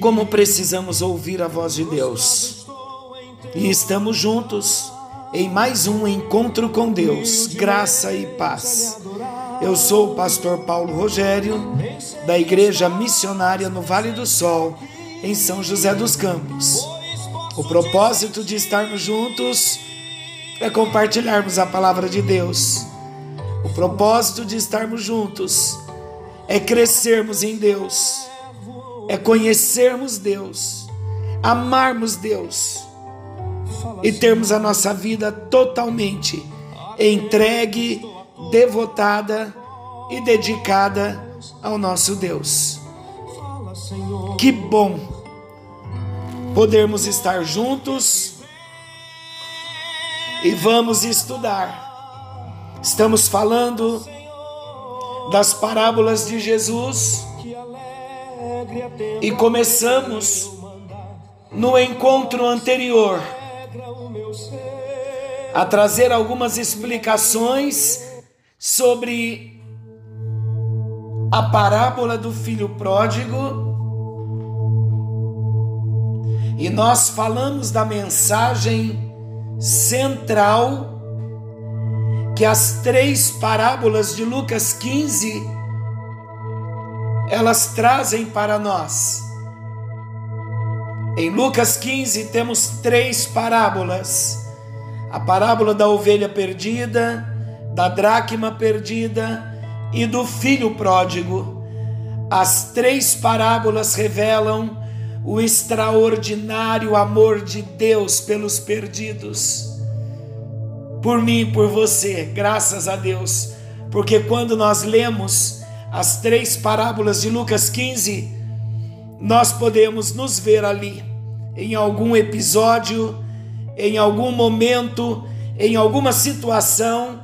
Como precisamos ouvir a voz de Deus. E estamos juntos em mais um encontro com Deus, graça e paz. Eu sou o pastor Paulo Rogério, da Igreja Missionária no Vale do Sol, em São José dos Campos. O propósito de estarmos juntos é compartilharmos a palavra de Deus o propósito de estarmos juntos é crescermos em Deus, é conhecermos Deus, amarmos Deus e termos a nossa vida totalmente entregue, devotada e dedicada ao nosso Deus. Que bom podermos estar juntos e vamos estudar. Estamos falando das parábolas de Jesus e começamos no encontro anterior a trazer algumas explicações sobre a parábola do filho pródigo. E nós falamos da mensagem central que as três parábolas de Lucas 15 elas trazem para nós. Em Lucas 15 temos três parábolas: a parábola da ovelha perdida, da dracma perdida e do filho pródigo. As três parábolas revelam o extraordinário amor de Deus pelos perdidos por mim e por você, graças a Deus. Porque quando nós lemos as três parábolas de Lucas 15, nós podemos nos ver ali, em algum episódio, em algum momento, em alguma situação,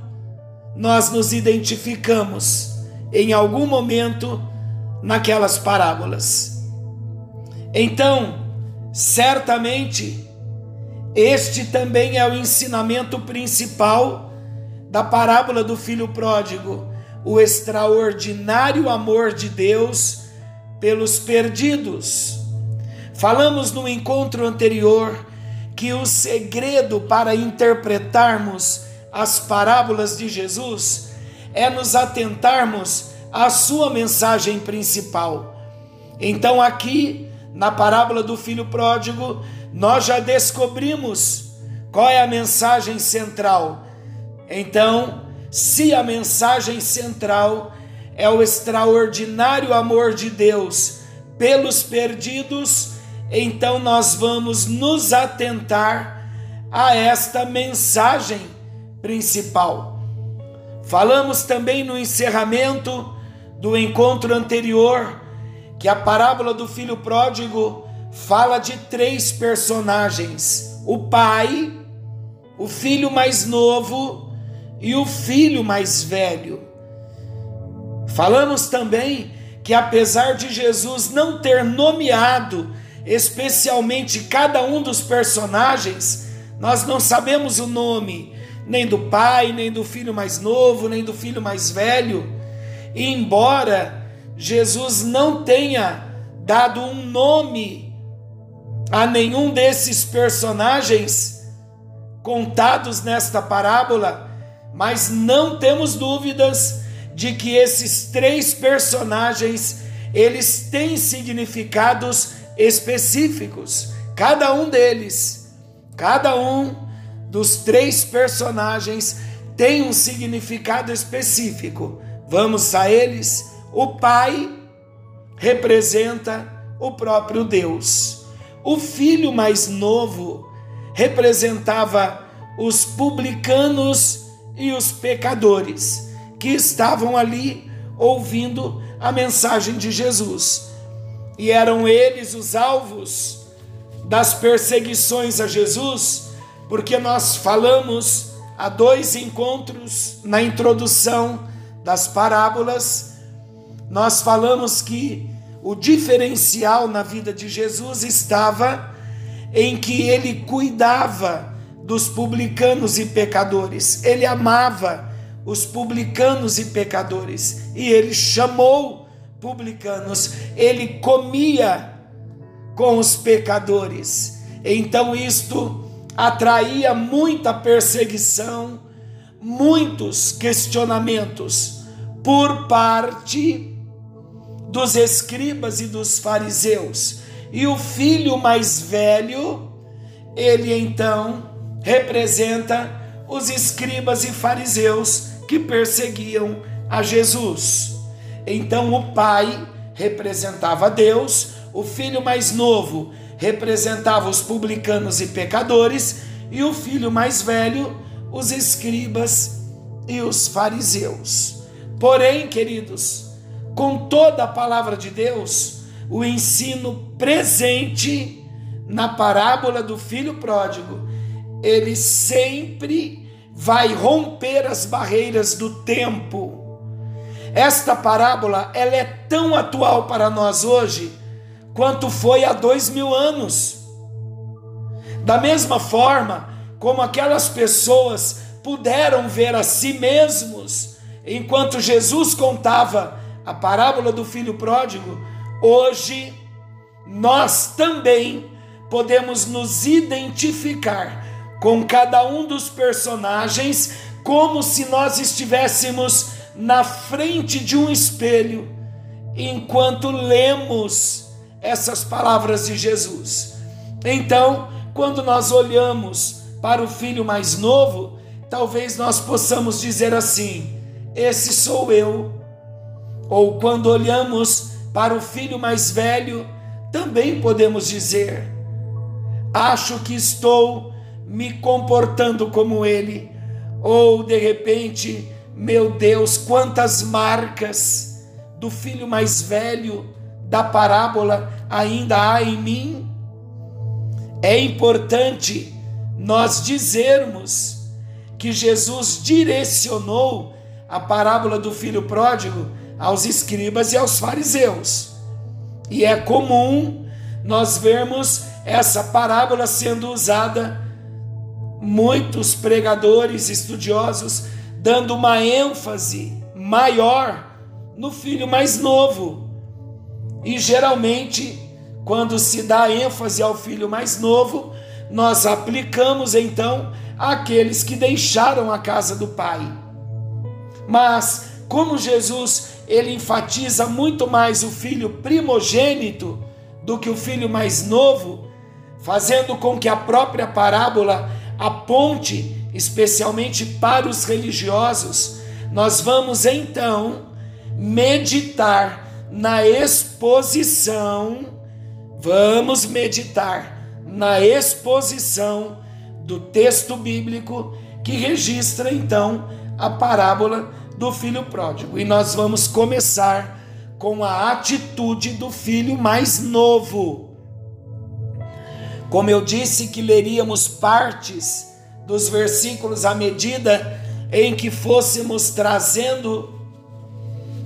nós nos identificamos em algum momento naquelas parábolas. Então, certamente, este também é o ensinamento principal da parábola do filho pródigo, o extraordinário amor de Deus pelos perdidos. Falamos no encontro anterior que o segredo para interpretarmos as parábolas de Jesus é nos atentarmos à sua mensagem principal. Então, aqui, na parábola do filho pródigo, nós já descobrimos qual é a mensagem central. Então, se a mensagem central é o extraordinário amor de Deus pelos perdidos, então nós vamos nos atentar a esta mensagem principal. Falamos também no encerramento do encontro anterior que a parábola do filho pródigo fala de três personagens: o pai, o filho mais novo e o filho mais velho. Falamos também que, apesar de Jesus não ter nomeado especialmente cada um dos personagens, nós não sabemos o nome nem do pai, nem do filho mais novo, nem do filho mais velho. E embora Jesus não tenha dado um nome a nenhum desses personagens contados nesta parábola, mas não temos dúvidas de que esses três personagens eles têm significados específicos, cada um deles, cada um dos três personagens tem um significado específico. Vamos a eles. O pai representa o próprio Deus. O filho mais novo representava os publicanos e os pecadores, que estavam ali ouvindo a mensagem de Jesus. E eram eles os alvos das perseguições a Jesus, porque nós falamos há dois encontros na introdução das parábolas, nós falamos que o diferencial na vida de Jesus estava em que ele cuidava dos publicanos e pecadores, ele amava os publicanos e pecadores e ele chamou publicanos, ele comia com os pecadores. Então isto atraía muita perseguição, muitos questionamentos por parte dos escribas e dos fariseus. E o filho mais velho, ele então representa os escribas e fariseus que perseguiam a Jesus. Então o pai representava Deus, o filho mais novo representava os publicanos e pecadores, e o filho mais velho, os escribas e os fariseus. Porém, queridos, com toda a palavra de Deus, o ensino presente na parábola do filho pródigo, ele sempre vai romper as barreiras do tempo. Esta parábola ela é tão atual para nós hoje quanto foi há dois mil anos. Da mesma forma como aquelas pessoas puderam ver a si mesmos enquanto Jesus contava a parábola do filho pródigo, hoje nós também podemos nos identificar com cada um dos personagens como se nós estivéssemos na frente de um espelho enquanto lemos essas palavras de Jesus. Então, quando nós olhamos para o filho mais novo, talvez nós possamos dizer assim: Esse sou eu. Ou quando olhamos para o filho mais velho, também podemos dizer: Acho que estou me comportando como ele. Ou de repente, meu Deus, quantas marcas do filho mais velho da parábola ainda há em mim? É importante nós dizermos que Jesus direcionou a parábola do filho pródigo aos escribas e aos fariseus. E é comum nós vermos essa parábola sendo usada muitos pregadores estudiosos dando uma ênfase maior no filho mais novo. E geralmente, quando se dá ênfase ao filho mais novo, nós aplicamos então aqueles que deixaram a casa do pai. Mas como Jesus ele enfatiza muito mais o filho primogênito do que o filho mais novo, fazendo com que a própria parábola aponte especialmente para os religiosos, nós vamos então meditar na exposição, vamos meditar na exposição do texto bíblico que registra então a parábola do filho pródigo. E nós vamos começar com a atitude do filho mais novo. Como eu disse que leríamos partes dos versículos à medida em que fôssemos trazendo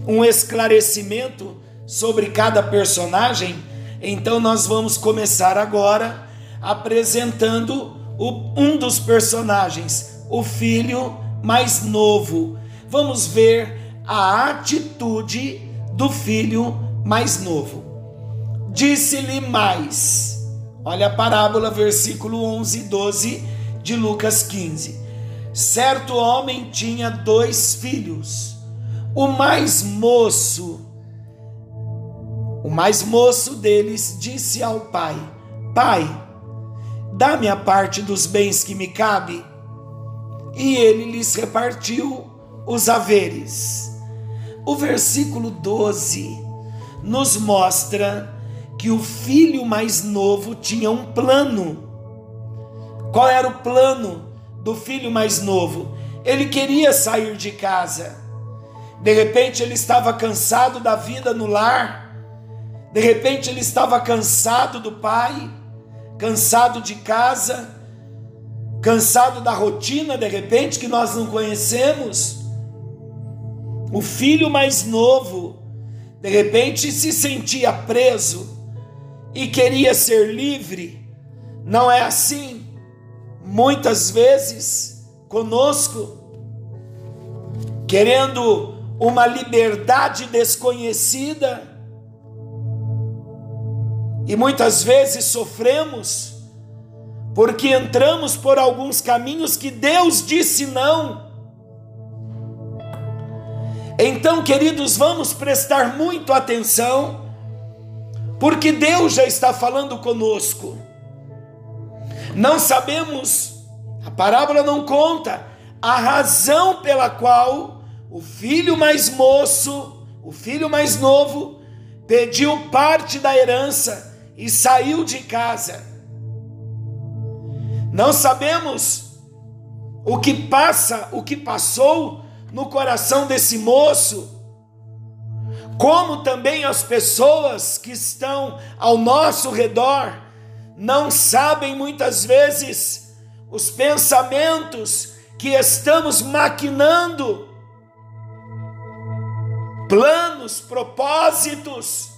um esclarecimento sobre cada personagem, então nós vamos começar agora apresentando um dos personagens, o filho mais novo. Vamos ver a atitude do filho mais novo. Disse-lhe mais Olha a parábola, versículo 11 e 12 de Lucas 15. Certo homem tinha dois filhos. O mais moço, o mais moço deles disse ao pai: Pai, dá-me a parte dos bens que me cabe. E ele lhes repartiu os haveres. O versículo 12 nos mostra que o filho mais novo tinha um plano. Qual era o plano do filho mais novo? Ele queria sair de casa. De repente ele estava cansado da vida no lar. De repente ele estava cansado do pai, cansado de casa, cansado da rotina, de repente que nós não conhecemos. O filho mais novo, de repente se sentia preso e queria ser livre. Não é assim? Muitas vezes conosco, querendo uma liberdade desconhecida, e muitas vezes sofremos porque entramos por alguns caminhos que Deus disse não. Então, queridos, vamos prestar muito atenção, porque Deus já está falando conosco. Não sabemos, a parábola não conta a razão pela qual o filho mais moço, o filho mais novo, pediu parte da herança e saiu de casa. Não sabemos o que passa, o que passou no coração desse moço, como também as pessoas que estão ao nosso redor não sabem muitas vezes os pensamentos que estamos maquinando. Planos, propósitos,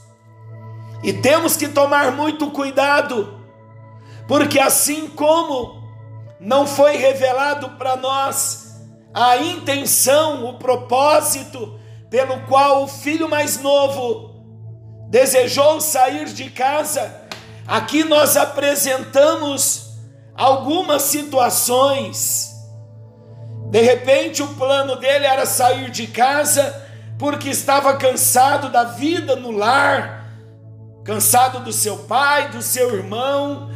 e temos que tomar muito cuidado, porque assim como não foi revelado para nós a intenção, o propósito pelo qual o filho mais novo desejou sair de casa, aqui nós apresentamos algumas situações. De repente, o plano dele era sair de casa porque estava cansado da vida no lar, cansado do seu pai, do seu irmão.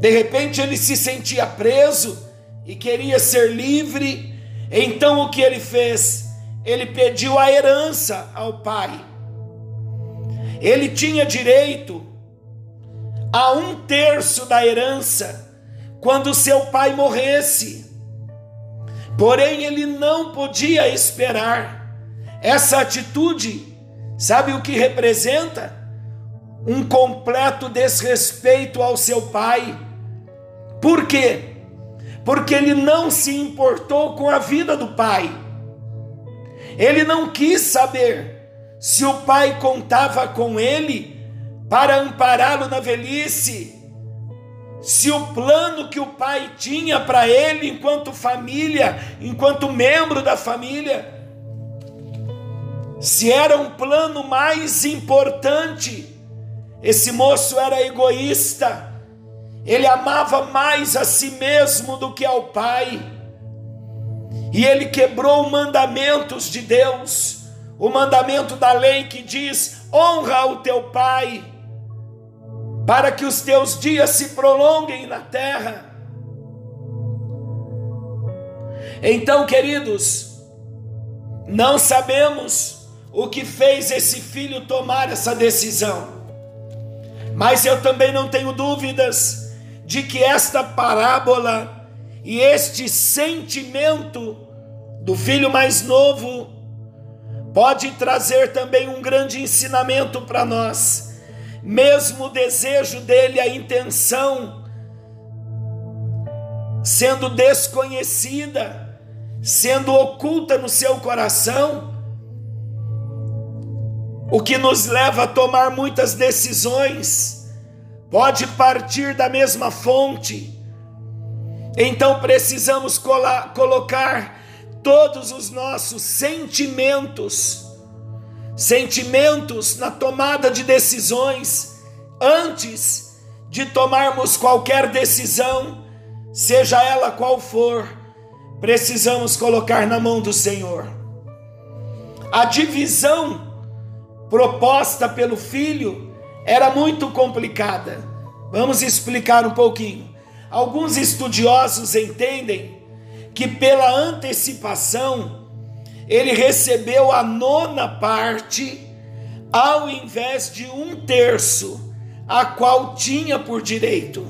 De repente ele se sentia preso e queria ser livre. Então o que ele fez? Ele pediu a herança ao pai. Ele tinha direito a um terço da herança quando seu pai morresse. Porém, ele não podia esperar. Essa atitude, sabe o que representa? Um completo desrespeito ao seu pai. Por quê? Porque ele não se importou com a vida do pai. Ele não quis saber se o pai contava com ele para ampará-lo na velhice se o plano que o pai tinha para ele enquanto família, enquanto membro da família, se era um plano mais importante, esse moço era egoísta, ele amava mais a si mesmo do que ao pai, e ele quebrou mandamentos de Deus, o mandamento da lei que diz: honra o teu pai para que os teus dias se prolonguem na terra. Então, queridos, não sabemos o que fez esse filho tomar essa decisão, mas eu também não tenho dúvidas de que esta parábola e este sentimento do filho mais novo pode trazer também um grande ensinamento para nós. Mesmo o desejo dele, a intenção, sendo desconhecida, sendo oculta no seu coração, o que nos leva a tomar muitas decisões, pode partir da mesma fonte. Então precisamos colocar todos os nossos sentimentos, sentimentos na tomada de decisões, antes de tomarmos qualquer decisão, seja ela qual for, precisamos colocar na mão do Senhor. A divisão proposta pelo filho era muito complicada. Vamos explicar um pouquinho. Alguns estudiosos entendem que pela antecipação ele recebeu a nona parte, ao invés de um terço, a qual tinha por direito.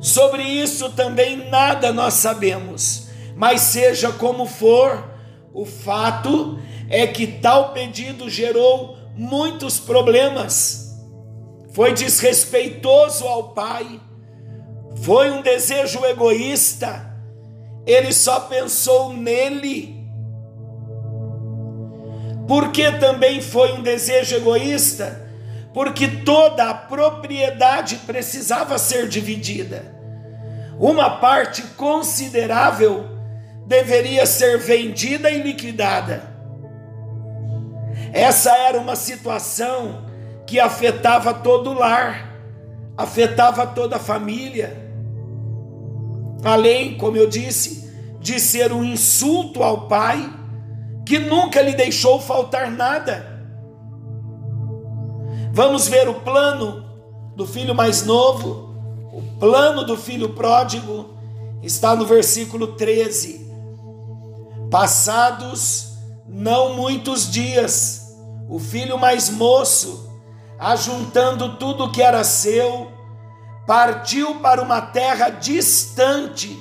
Sobre isso também nada nós sabemos, Mas seja como for, o fato é que tal pedido gerou muitos problemas. Foi desrespeitoso ao pai, foi um desejo egoísta, ele só pensou nele. Por que também foi um desejo egoísta? Porque toda a propriedade precisava ser dividida. Uma parte considerável deveria ser vendida e liquidada. Essa era uma situação que afetava todo o lar, afetava toda a família. Além, como eu disse, de ser um insulto ao pai, que nunca lhe deixou faltar nada. Vamos ver o plano do filho mais novo, o plano do filho pródigo, está no versículo 13. Passados não muitos dias, o filho mais moço, ajuntando tudo que era seu, partiu para uma terra distante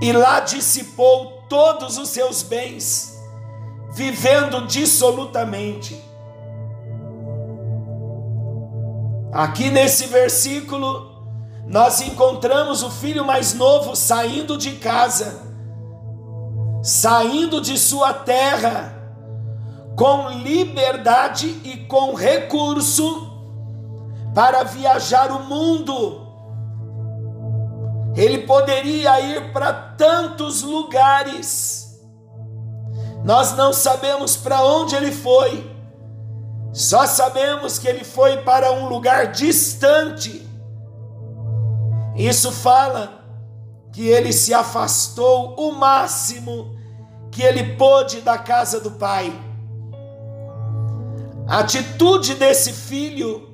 e lá dissipou todos os seus bens, vivendo dissolutamente. Aqui nesse versículo, nós encontramos o filho mais novo saindo de casa saindo de sua terra com liberdade e com recurso para viajar o mundo. Ele poderia ir para tantos lugares. Nós não sabemos para onde ele foi. Só sabemos que ele foi para um lugar distante. Isso fala que ele se afastou o máximo que ele pôde da casa do pai. A atitude desse filho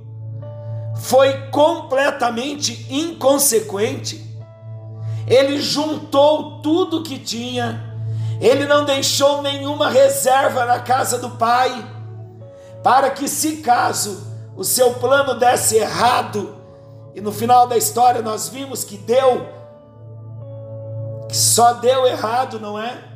foi completamente inconsequente. Ele juntou tudo que tinha, ele não deixou nenhuma reserva na casa do pai, para que, se caso o seu plano desse errado, e no final da história nós vimos que deu, que só deu errado, não é?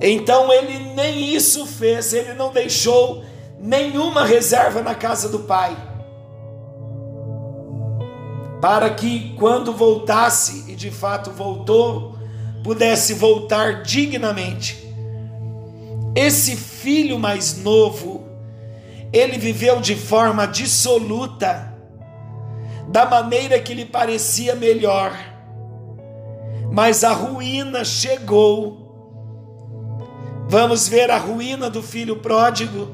Então ele nem isso fez, ele não deixou nenhuma reserva na casa do pai. Para que quando voltasse, e de fato voltou, pudesse voltar dignamente. Esse filho mais novo, ele viveu de forma dissoluta, da maneira que lhe parecia melhor, mas a ruína chegou Vamos ver a ruína do filho pródigo.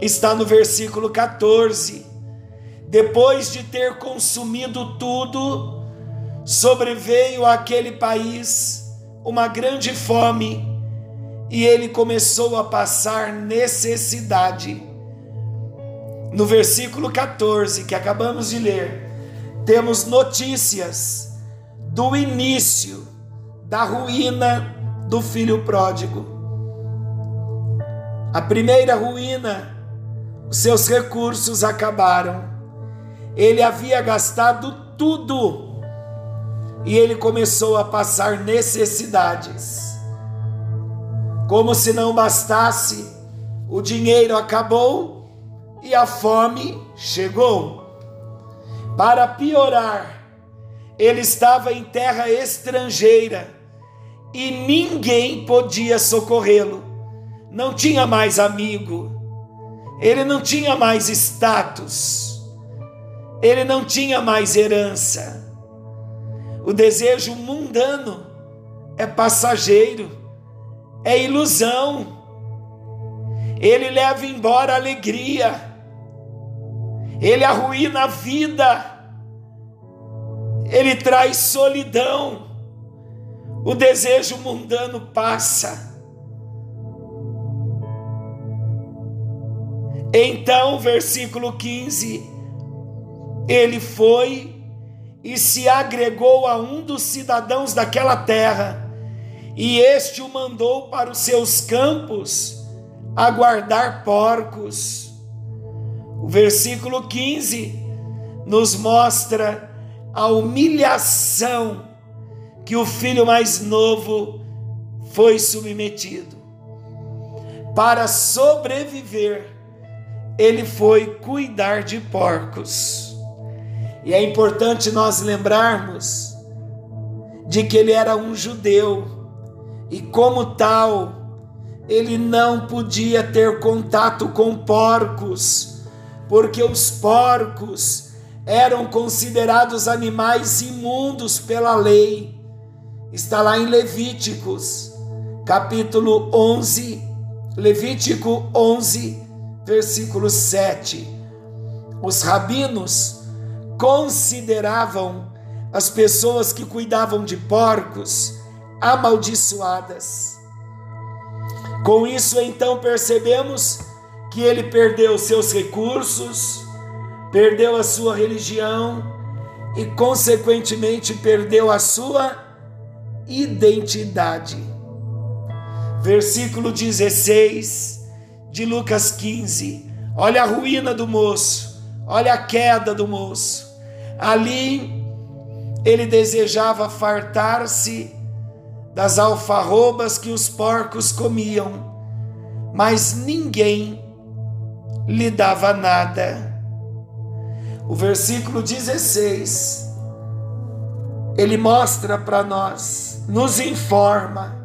Está no versículo 14. Depois de ter consumido tudo, sobreveio àquele país uma grande fome e ele começou a passar necessidade. No versículo 14 que acabamos de ler, temos notícias do início da ruína do filho pródigo. A primeira ruína, seus recursos acabaram. Ele havia gastado tudo e ele começou a passar necessidades. Como se não bastasse, o dinheiro acabou e a fome chegou. Para piorar, ele estava em terra estrangeira e ninguém podia socorrê-lo. Não tinha mais amigo, ele não tinha mais status, ele não tinha mais herança. O desejo mundano é passageiro, é ilusão. Ele leva embora a alegria, ele arruína a vida, ele traz solidão o desejo mundano passa. Então, versículo 15: ele foi e se agregou a um dos cidadãos daquela terra, e este o mandou para os seus campos a guardar porcos. O versículo 15 nos mostra a humilhação que o filho mais novo foi submetido. Para sobreviver, ele foi cuidar de porcos. E é importante nós lembrarmos de que ele era um judeu e, como tal, ele não podia ter contato com porcos, porque os porcos eram considerados animais imundos pela lei. Está lá em Levíticos, capítulo 11, Levítico 11, versículo 7. Os rabinos consideravam as pessoas que cuidavam de porcos amaldiçoadas. Com isso, então, percebemos que ele perdeu seus recursos, perdeu a sua religião e, consequentemente, perdeu a sua identidade. Versículo 16 de Lucas 15. Olha a ruína do moço, olha a queda do moço. Ali ele desejava fartar-se das alfarrobas que os porcos comiam, mas ninguém lhe dava nada. O versículo 16, ele mostra para nós, nos informa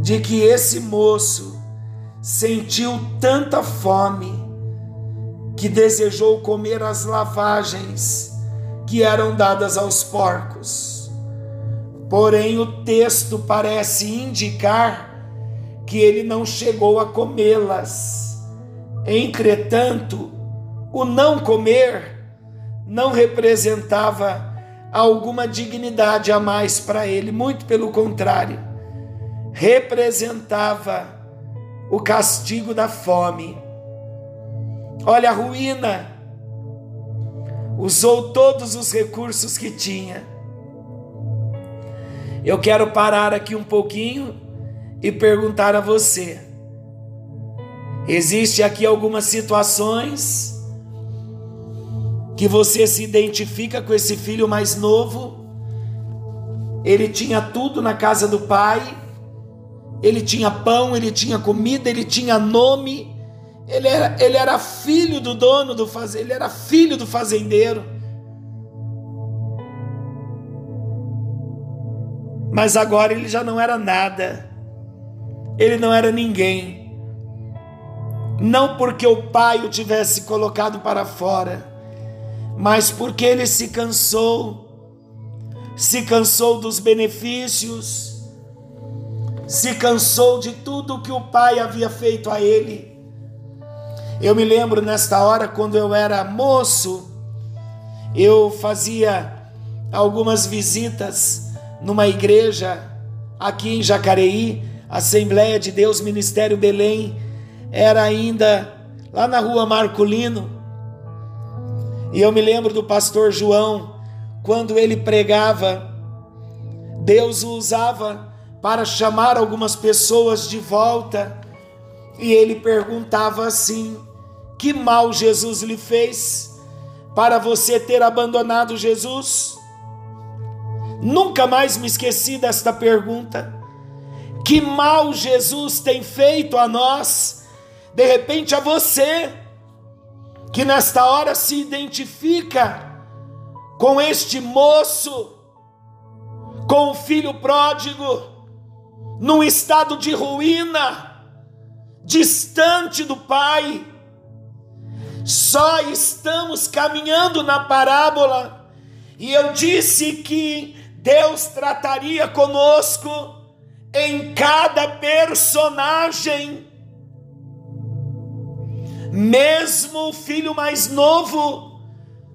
de que esse moço sentiu tanta fome que desejou comer as lavagens que eram dadas aos porcos. Porém, o texto parece indicar que ele não chegou a comê-las. Entretanto, o não comer não representava alguma dignidade a mais para ele, muito pelo contrário, representava o castigo da fome. Olha a ruína, usou todos os recursos que tinha eu quero parar aqui um pouquinho e perguntar a você: existe aqui algumas situações que você se identifica com esse filho mais novo? Ele tinha tudo na casa do pai, ele tinha pão, ele tinha comida, ele tinha nome, ele era, ele era filho do dono do fazendeiro, ele era filho do fazendeiro. Mas agora ele já não era nada, ele não era ninguém. Não porque o pai o tivesse colocado para fora, mas porque ele se cansou, se cansou dos benefícios, se cansou de tudo que o pai havia feito a ele. Eu me lembro nesta hora, quando eu era moço, eu fazia algumas visitas numa igreja aqui em Jacareí, Assembleia de Deus Ministério Belém, era ainda lá na rua Marculino. E eu me lembro do pastor João, quando ele pregava, Deus o usava para chamar algumas pessoas de volta, e ele perguntava assim: Que mal Jesus lhe fez para você ter abandonado Jesus? Nunca mais me esqueci desta pergunta. Que mal Jesus tem feito a nós, de repente a você, que nesta hora se identifica com este moço, com o filho pródigo, num estado de ruína, distante do Pai. Só estamos caminhando na parábola, e eu disse que Deus trataria conosco em cada personagem. Mesmo o filho mais novo,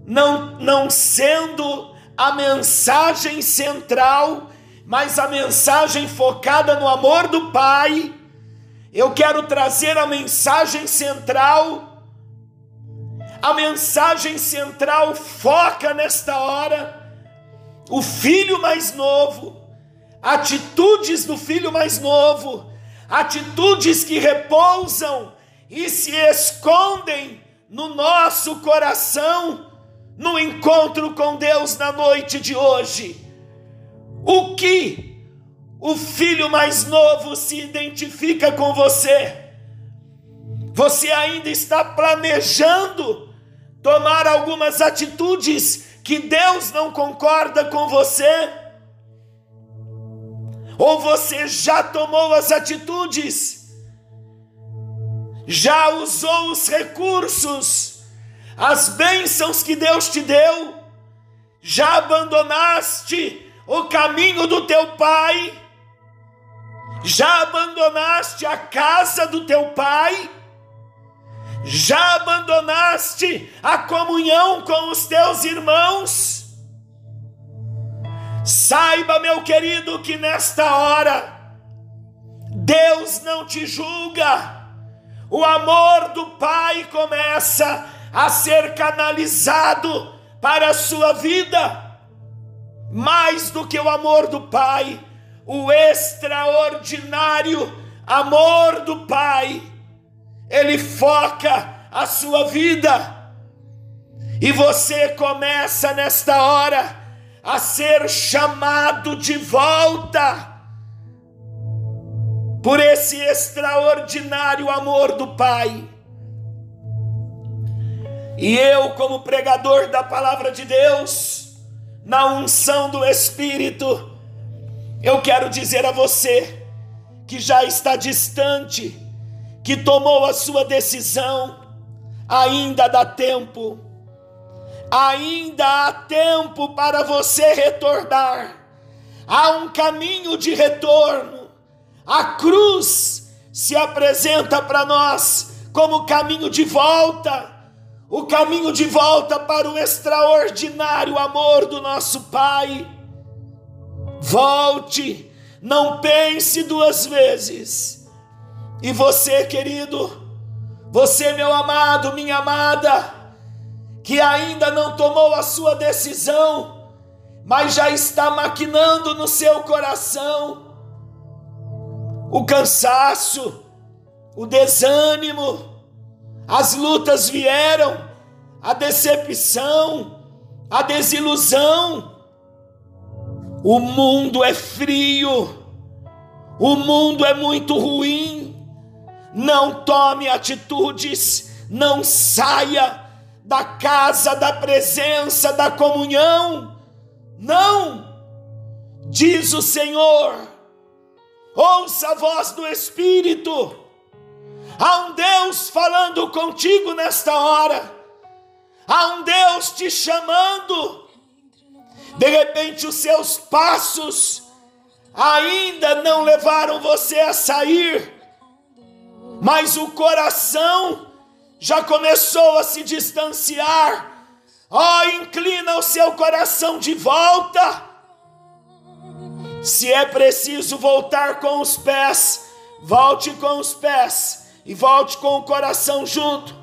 não, não sendo a mensagem central, mas a mensagem focada no amor do Pai, eu quero trazer a mensagem central. A mensagem central foca nesta hora o filho mais novo, atitudes do filho mais novo, atitudes que repousam e se escondem no nosso coração no encontro com Deus na noite de hoje. O que o filho mais novo se identifica com você? Você ainda está planejando tomar algumas atitudes que Deus não concorda com você? Ou você já tomou as atitudes? Já usou os recursos, as bênçãos que Deus te deu? Já abandonaste o caminho do teu pai? Já abandonaste a casa do teu pai? Já abandonaste a comunhão com os teus irmãos? Saiba, meu querido, que nesta hora Deus não te julga. O amor do Pai começa a ser canalizado para a sua vida. Mais do que o amor do Pai, o extraordinário amor do Pai ele foca a sua vida. E você começa nesta hora a ser chamado de volta por esse extraordinário amor do Pai. E eu, como pregador da palavra de Deus, na unção do Espírito, eu quero dizer a você que já está distante que tomou a sua decisão, ainda dá tempo, ainda há tempo para você retornar. Há um caminho de retorno. A cruz se apresenta para nós como caminho de volta, o caminho de volta para o extraordinário amor do nosso Pai. Volte, não pense duas vezes e você, querido, você, meu amado, minha amada, que ainda não tomou a sua decisão, mas já está maquinando no seu coração o cansaço, o desânimo, as lutas vieram, a decepção, a desilusão. O mundo é frio, o mundo é muito ruim, não tome atitudes, não saia da casa da presença, da comunhão. Não! Diz o Senhor, ouça a voz do Espírito. Há um Deus falando contigo nesta hora. Há um Deus te chamando. De repente, os seus passos ainda não levaram você a sair mas o coração já começou a se distanciar. Ó, oh, inclina o seu coração de volta. Se é preciso voltar com os pés, volte com os pés e volte com o coração junto.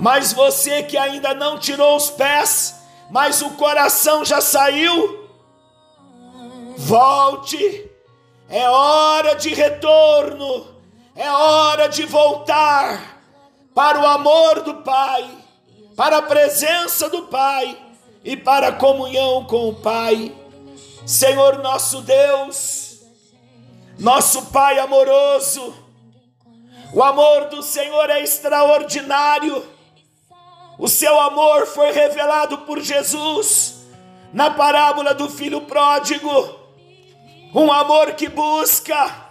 Mas você que ainda não tirou os pés, mas o coração já saiu, volte. É hora de retorno é hora de voltar para o amor do Pai, para a presença do Pai e para a comunhão com o Pai. Senhor nosso Deus, nosso Pai amoroso, o amor do Senhor é extraordinário. O seu amor foi revelado por Jesus na parábola do filho pródigo. Um amor que busca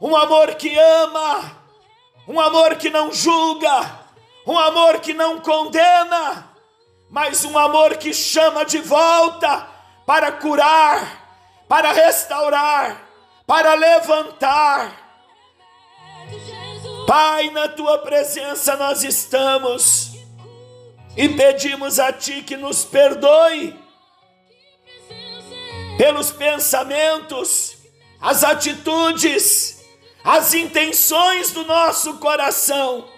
um amor que ama, um amor que não julga, um amor que não condena, mas um amor que chama de volta para curar, para restaurar, para levantar. Pai, na tua presença nós estamos e pedimos a ti que nos perdoe pelos pensamentos, as atitudes, as intenções do nosso coração.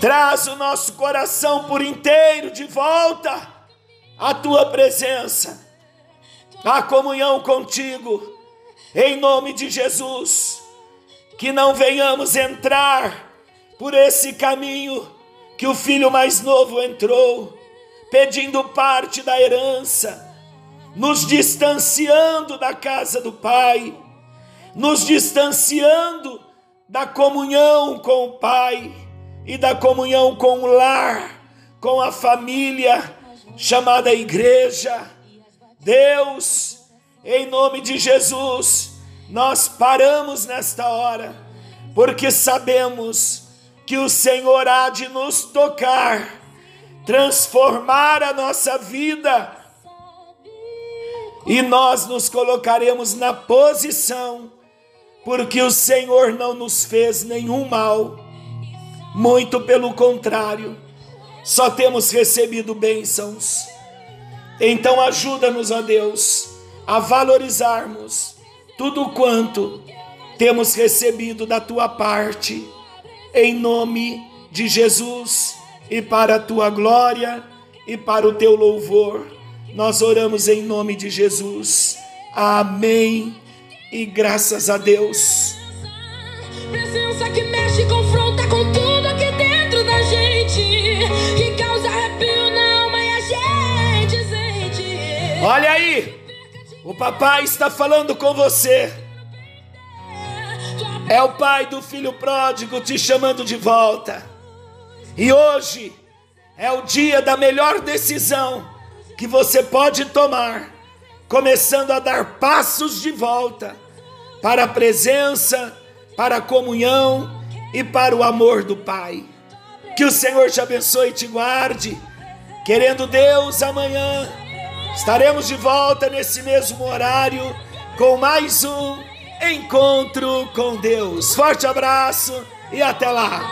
Traz o nosso coração por inteiro de volta à tua presença, à comunhão contigo, em nome de Jesus. Que não venhamos entrar por esse caminho que o filho mais novo entrou pedindo parte da herança, nos distanciando da casa do Pai, nos distanciando da comunhão com o Pai e da comunhão com o lar, com a família chamada igreja. Deus, em nome de Jesus, nós paramos nesta hora, porque sabemos que o Senhor há de nos tocar, transformar a nossa vida, e nós nos colocaremos na posição, porque o Senhor não nos fez nenhum mal, muito pelo contrário, só temos recebido bênçãos. Então ajuda-nos, ó Deus, a valorizarmos tudo quanto temos recebido da tua parte, em nome de Jesus e para a tua glória e para o teu louvor. Nós oramos em nome de Jesus. Amém. E graças a Deus. Presença que mexe e confronta com tudo que causa arrepio na alma e a gente sente. Olha aí, o papai está falando com você. É o pai do filho pródigo te chamando de volta. E hoje é o dia da melhor decisão que você pode tomar, começando a dar passos de volta para a presença, para a comunhão e para o amor do Pai. Que o Senhor te abençoe e te guarde. Querendo Deus, amanhã estaremos de volta nesse mesmo horário com mais um encontro com Deus. Forte abraço e até lá.